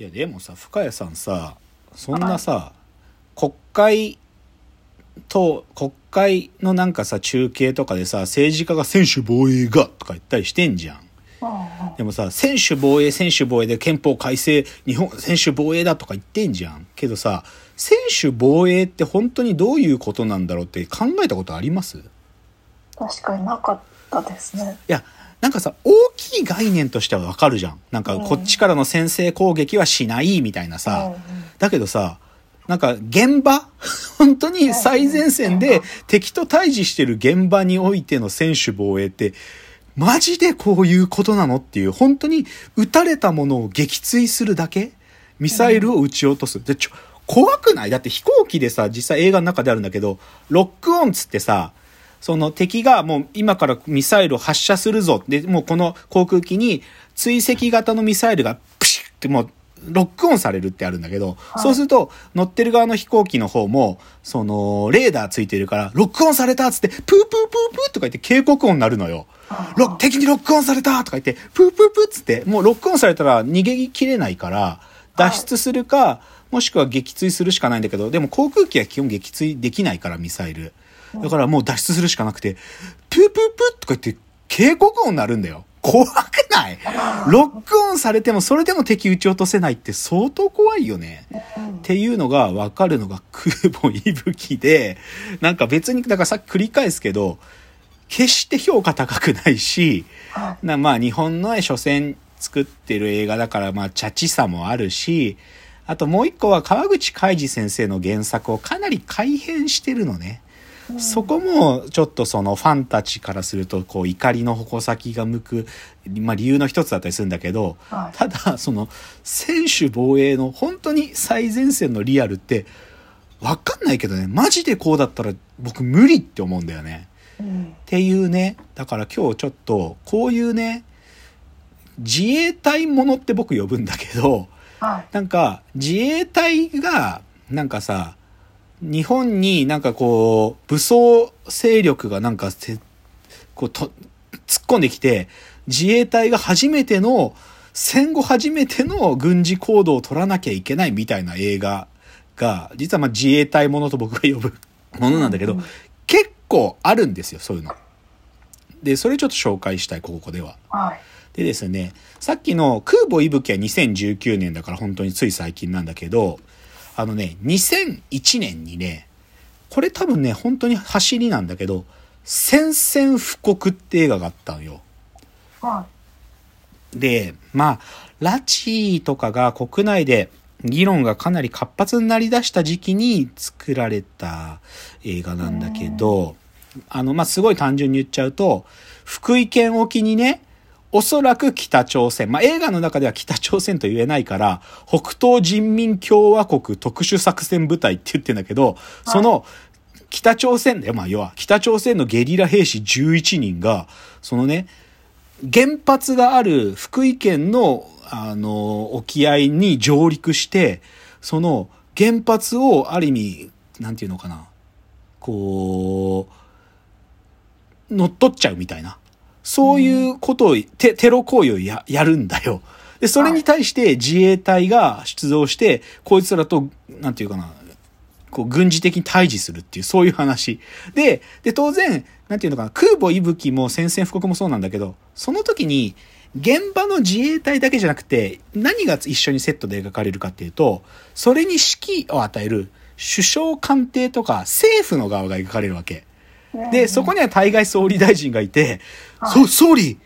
いやでもさ深谷さんさそんなさ国会と国会のなんかさ中継とかでさ政治家が専守防衛がとか言ったりしてんじゃん。でもさ、専守防衛、専守防衛で憲法改正、日本、専守防衛だとか言ってんじゃん。けどさ、専守防衛って本当にどういうことなんだろうって考えたことあります？確かになかったですね。いや、なんかさ、大きい概念としてはわかるじゃん。なんかこっちからの先制攻撃はしないみたいなさ。だけどさ、なんか現場？本当に最前線で敵と対峙してる現場においての専守防衛ってマジでこういうことなのっていう、本当に撃たれたものを撃墜するだけ？ミサイルを撃ち落とす。で、ちょ、怖くない？だって飛行機でさ、実際映画の中であるんだけど、ロックオンつってさ、その敵がもう今からミサイルを発射するぞ。で、もうこの航空機に追跡型のミサイルがプシュってもうロックオンされるってあるんだけど、はい、そうすると、乗ってる側の飛行機の方も、その、レーダーついてるから、ロックオンされたっつって、プープープープーとか言って警告音になるのよ。ロ敵にロックオンされたとか言って、プープープーっつって、もうロックオンされたら逃げきれないから、脱出するか、はい、もしくは撃墜するしかないんだけど、でも航空機は基本撃墜できないから、ミサイル。だからもう脱出するしかなくて、プープープーとか言って警告音になるんだよ。怖くない？ロックオンされてもそれでも敵撃ち落とせないって相当怖いよね。っていうのが分かるのが空母息吹で、なんか別に、だからさっき繰り返すけど、決して評価高くないし、なまあ日本の初戦作ってる映画だからまあチャチさもあるし、あともう一個は川口海二先生の原作をかなり改変してるのね。そこもちょっとそのファンたちからするとこう怒りの矛先が向く、まあ、理由の一つだったりするんだけど、はい、ただその選手防衛の本当に最前線のリアルって分かんないけどねマジでこうだったら僕無理って思うんだよね。うん、っていうねだから今日ちょっとこういうね自衛隊ものって僕呼ぶんだけど、はい、なんか自衛隊がなんかさ日本になんかこう、武装勢力がなんかこうと、突っ込んできて、自衛隊が初めての、戦後初めての軍事行動を取らなきゃいけないみたいな映画が、実はまあ自衛隊ものと僕が呼ぶものなんだけど、結構あるんですよ、そういうの。で、それちょっと紹介したい、ここでは。はい、でですね、さっきの空母息吹は2019年だから本当につい最近なんだけど、あのね、2001年にね、これ多分ね、本当に走りなんだけど、宣戦布告って映画があったのよ。はい、で、まあ、拉致とかが国内で議論がかなり活発になりだした時期に作られた映画なんだけど、あの、まあ、すごい単純に言っちゃうと、福井県沖にね、おそらく北朝鮮。まあ、映画の中では北朝鮮と言えないから、北東人民共和国特殊作戦部隊って言ってんだけど、その、北朝鮮で、まあ、要は、北朝鮮のゲリラ兵士11人が、そのね、原発がある福井県の、あの、沖合に上陸して、その原発をある意味、なんていうのかな、こう、乗っ取っちゃうみたいな。そういうことを、テテロ行為をややるんだよ。で、それに対して自衛隊が出動して、こいつらと、なんていうかな、こう、軍事的に対峙するっていう、そういう話。で、で、当然、なんていうのかな、空母息吹も宣戦布告もそうなんだけど、その時に、現場の自衛隊だけじゃなくて、何が一緒にセットで描かれるかっていうと、それに指揮を与える首相官邸とか政府の側が描かれるわけ。で、そこには対外総理大臣がいて、そ、総理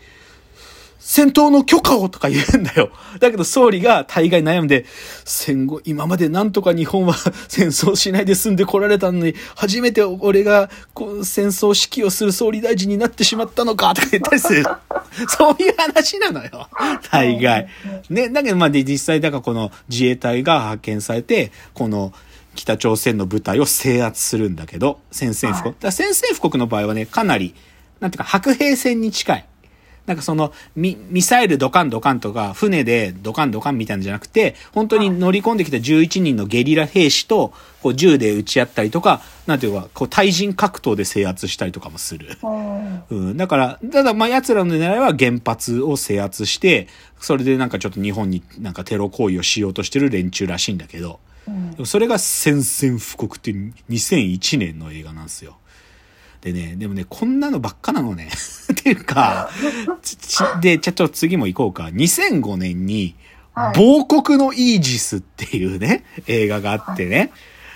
戦闘の許可をとか言うんだよ。だけど総理が大概悩んで、戦後、今までなんとか日本は 戦争しないで済んで来られたのに、初めて俺がこう戦争指揮をする総理大臣になってしまったのかとか言ったりする。そういう話なのよ。大概。ね、だけどまあ実際だからこの自衛隊が派遣されて、この北朝鮮の部隊を制圧するんだけど、宣戦布告。だ宣戦布告の場合はね、かなり、なんていうか、白兵戦に近い。なんかその、ミ、ミサイルドカンドカンとか、船でドカンドカンみたいなんじゃなくて、本当に乗り込んできた11人のゲリラ兵士と、こう銃で撃ち合ったりとか、なんていうか、こう対人格闘で制圧したりとかもする。うん。うん。だから、ただまあ奴らの狙いは原発を制圧して、それでなんかちょっと日本になんかテロ行為をしようとしてる連中らしいんだけど、うんでもそれが宣戦布告っていう2001年の映画なんですよ。でね、でもね、こんなのばっかなのね。っていうか、で、ちょっと次も行こうか。2005年に、はい亡国のイージスっていうね、映画があってね。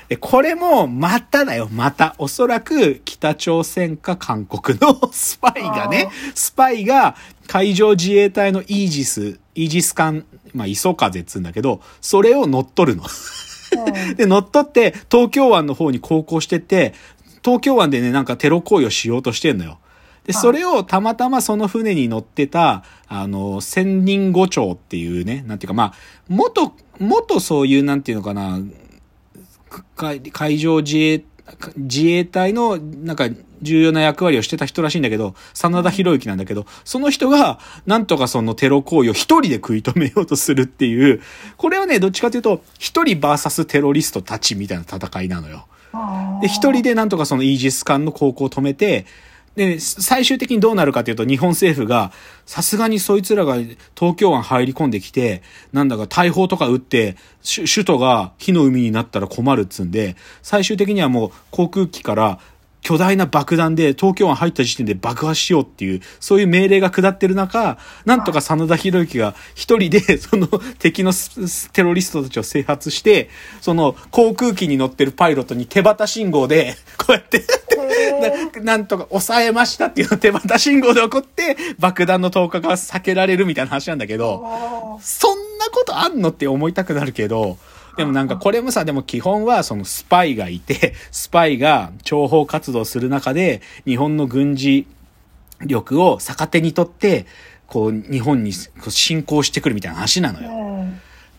で、これも、まただよ、また。おそらく、北朝鮮か韓国の スパイがね、スパイが海上自衛隊のイージス、イージス艦、まあ、磯風っつうんだけど、それを乗っ取るの。うんで、乗っ取って、東京湾の方に航行してって、東京湾でね、なんかテロ行為をしようとしてんのよ。で、それをたまたまその船に乗ってた、あの、千人五丁っていうね、なんていうか、まあ、元、元そういう、なんていうのかな、海海上自衛、自衛隊の、なんか、重要な役割をしてた人らしいんだけど、真田広之なんだけど、その人が、なんとかそのテロ行為を一人で食い止めようとするっていう、これはね、どっちかというと、一人バーサステロリストたちみたいな戦いなのよ。で、一人でなんとかそのイージス艦の航行を止めて、で、最終的にどうなるかというと、日本政府が、さすがにそいつらが東京湾入り込んできて、なんだか大砲とか撃って、首都が火の海になったら困るっつんで、最終的にはもう航空機から巨大な爆弾で東京湾入った時点で爆破しようっていう、そういう命令が下ってる中、なんとか真田広之が一人で その敵のテロリストたちを制圧して、その航空機に乗ってるパイロットに手旗信号で、こうやってななんとか抑えましたっていう手旗信号で起こって、爆弾の投下が避けられるみたいな話なんだけど、あそんなことあんのって思いたくなるけど、でもなんかこれもさ、でも基本はそのスパイがいて、スパイが諜報活動する中で、日本の軍事力を逆手にとって、こう日本に侵攻してくるみたいな話なのーよ。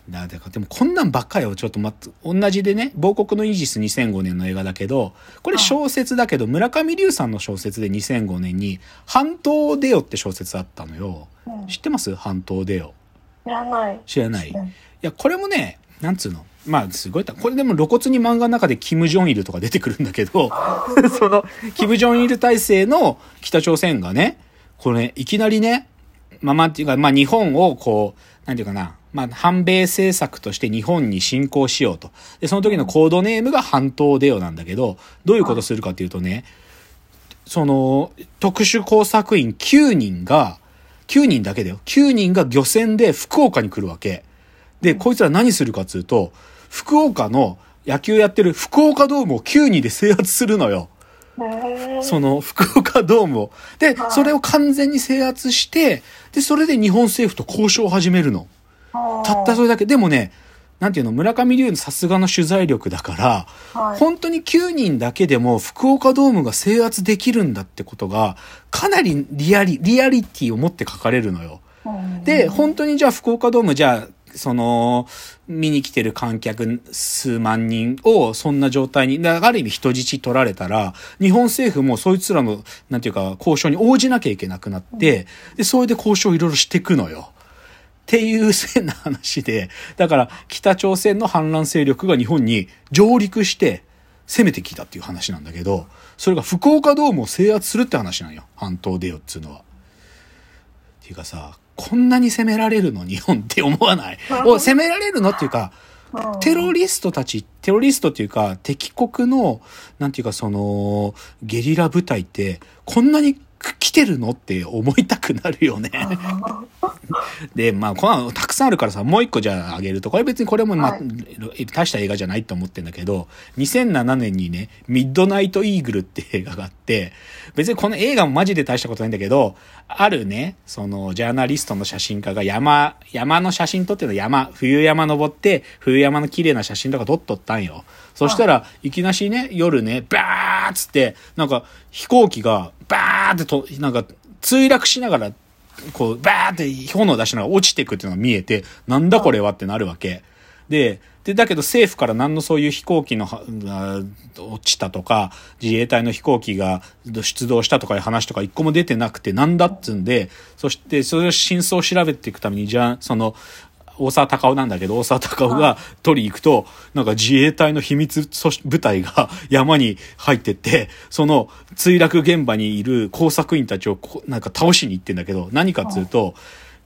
うんだからでもこんなんばっかよ。ちょっと待って、同じでね、亡国のイージス2005年の映画だけど、これ小説だけど、村上龍さんの小説で2005年に、半島デオって小説あったのよ。うん知ってます？半島デオ。いらない。知らない？いうんや、これもね、なんつうの？まあ、すごいた。これでも露骨に漫画の中でキム・ジョンイルとか出てくるんだけど、その、キム・ジョンイル体制の北朝鮮がね、これ、いきなりね、まあまあっていうか、まあ日本をこう、なんていうかな、まあ反米政策として日本に侵攻しようと。で、その時のコードネームが半島デオなんだけど、どういうことするかっていうとね、その、特殊工作員9人が、9人だけだよ。9人が漁船で福岡に来るわけ。で、こいつら何するかっつうと、福岡の野球やってる福岡ドームを9人で制圧するのよ。その福岡ドームを。では、いそれを完全に制圧して、で、それで日本政府と交渉を始めるの。たったそれだけ。でもね、なんていうの、村上龍のさすがの取材力だから、はい本当に9人だけでも福岡ドームが制圧できるんだってことが、かなりリアリ、リアリティを持って書かれるのよ。うんで、本当にじゃあ福岡ドーム、じゃあ、その、見に来てる観客数万人をそんな状態に、ある意味人質取られたら、日本政府もそいつらの、なんていうか、交渉に応じなきゃいけなくなって、で、それで交渉をいろいろしていくのよ。っていう変な話で、だから北朝鮮の反乱勢力が日本に上陸して攻めてきたっていう話なんだけど、それが福岡ドームを制圧するって話なんよ。半島でよっつうのは。っていうかさ、こんなに攻められるの日本って思わない？お攻められるのっていうか、うんテロリストたち、テロリストっていうか、敵国の、なんていうかその、ゲリラ部隊って、こんなに来てるの？って思いたくなるよね。で、まあ、このたくさんあるからさ、もう一個じゃああげると、これ別にこれもまあ、はい大した映画じゃないと思ってんだけど、2007年にね、ミッドナイトイーグルって映画があって、別にこの映画もマジで大したことないんだけど、あるね、その、ジャーナリストの写真家が山、山の写真撮ってるの山、冬山登って、冬山の綺麗な写真とか撮っとったんよ。そしたら、いきなしね、夜ね、バーっつって、なんか、飛行機が、バーってと、なんか、墜落しながら、こう、バーって炎出しながら落ちていくっていうのが見えて、なんだこれはってなるわけ。で、で、だけど政府から何のそういう飛行機のはが落ちたとか、自衛隊の飛行機が出動したとかいう話とか一個も出てなくてなんだっつんで、そしてそれを真相を調べていくために、じゃあ、その、大沢隆夫なんだけど、大沢隆夫が取り行くと、なんか自衛隊の秘密部隊が 山に入ってって、その墜落現場にいる工作員たちをこなんか倒しに行ってんだけど、何かっつうと、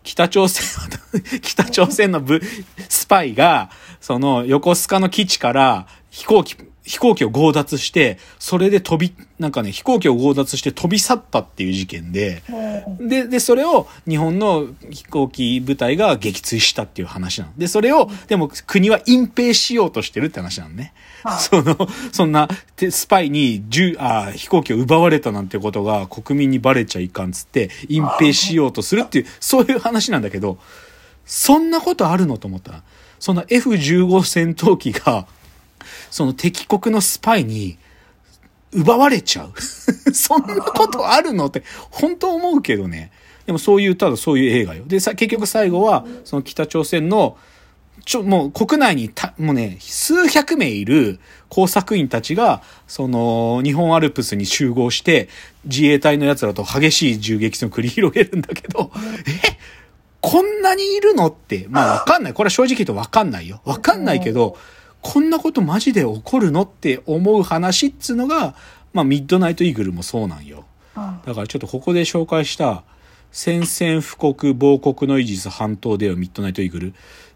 北朝鮮、北朝鮮の部、スパイが、その横須賀の基地から飛行機、飛行機を強奪して、それで飛び、なんかね、飛行機を強奪して飛び去ったっていう事件で、うんで、で、それを日本の飛行機部隊が撃墜したっていう話なの。で、それを、でも国は隠蔽しようとしてるって話なのね。はいその、そんな、てスパイに銃、あ、飛行機を奪われたなんてことが国民にバレちゃいかんっつって、隠蔽しようとするっていう、そういう話なんだけど、そんなことあるのと思ったら、その F15 戦闘機が、その敵国のスパイに奪われちゃう。そんなことあるのって、本当思うけどね。でもそういう、ただそういう映画よ。で、さ、結局最後は、その北朝鮮の、ちょ、もう国内にた、もうね、数百名いる工作員たちが、その、日本アルプスに集合して、自衛隊の奴らと激しい銃撃戦を繰り広げるんだけど、えこんなにいるのって、まあわかんない。これは正直言うとわかんないよ。わかんないけど、こんなことマジで起こるのって思う話っつうのが、まあミッドナイトイーグルもそうなんよ。うんだからちょっとここで紹介した、宣戦布告、亡国のイージス半島ではミッドナイトイーグル。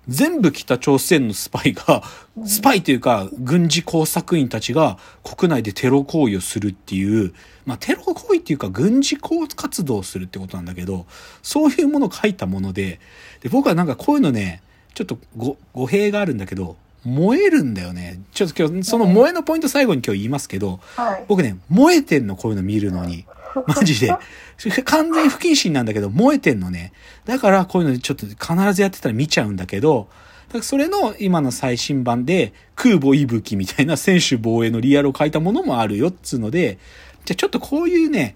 全部北朝鮮のスパイが、スパイというか軍事工作員たちが国内でテロ行為をするっていう、まあテロ行為っていうか軍事活動をするってことなんだけど、そういうものを書いたもので、で僕はなんかこういうのね、ちょっとご語弊があるんだけど、燃えるんだよね。ちょっと今日、その燃えのポイント最後に今日言いますけど、はい。僕ね、燃えてんの、こういうの見るのに。マジで。完全に不謹慎なんだけど、燃えてんのね。だから、こういうのちょっと必ずやってたら見ちゃうんだけど、だからそれの今の最新版で、空母息吹みたいな選手防衛のリアルを書いたものもあるよっつうので、じゃあちょっとこういうね、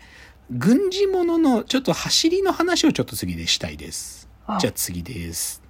軍事もののちょっと走りの話をちょっと次でしたいです。はいじゃあ次です。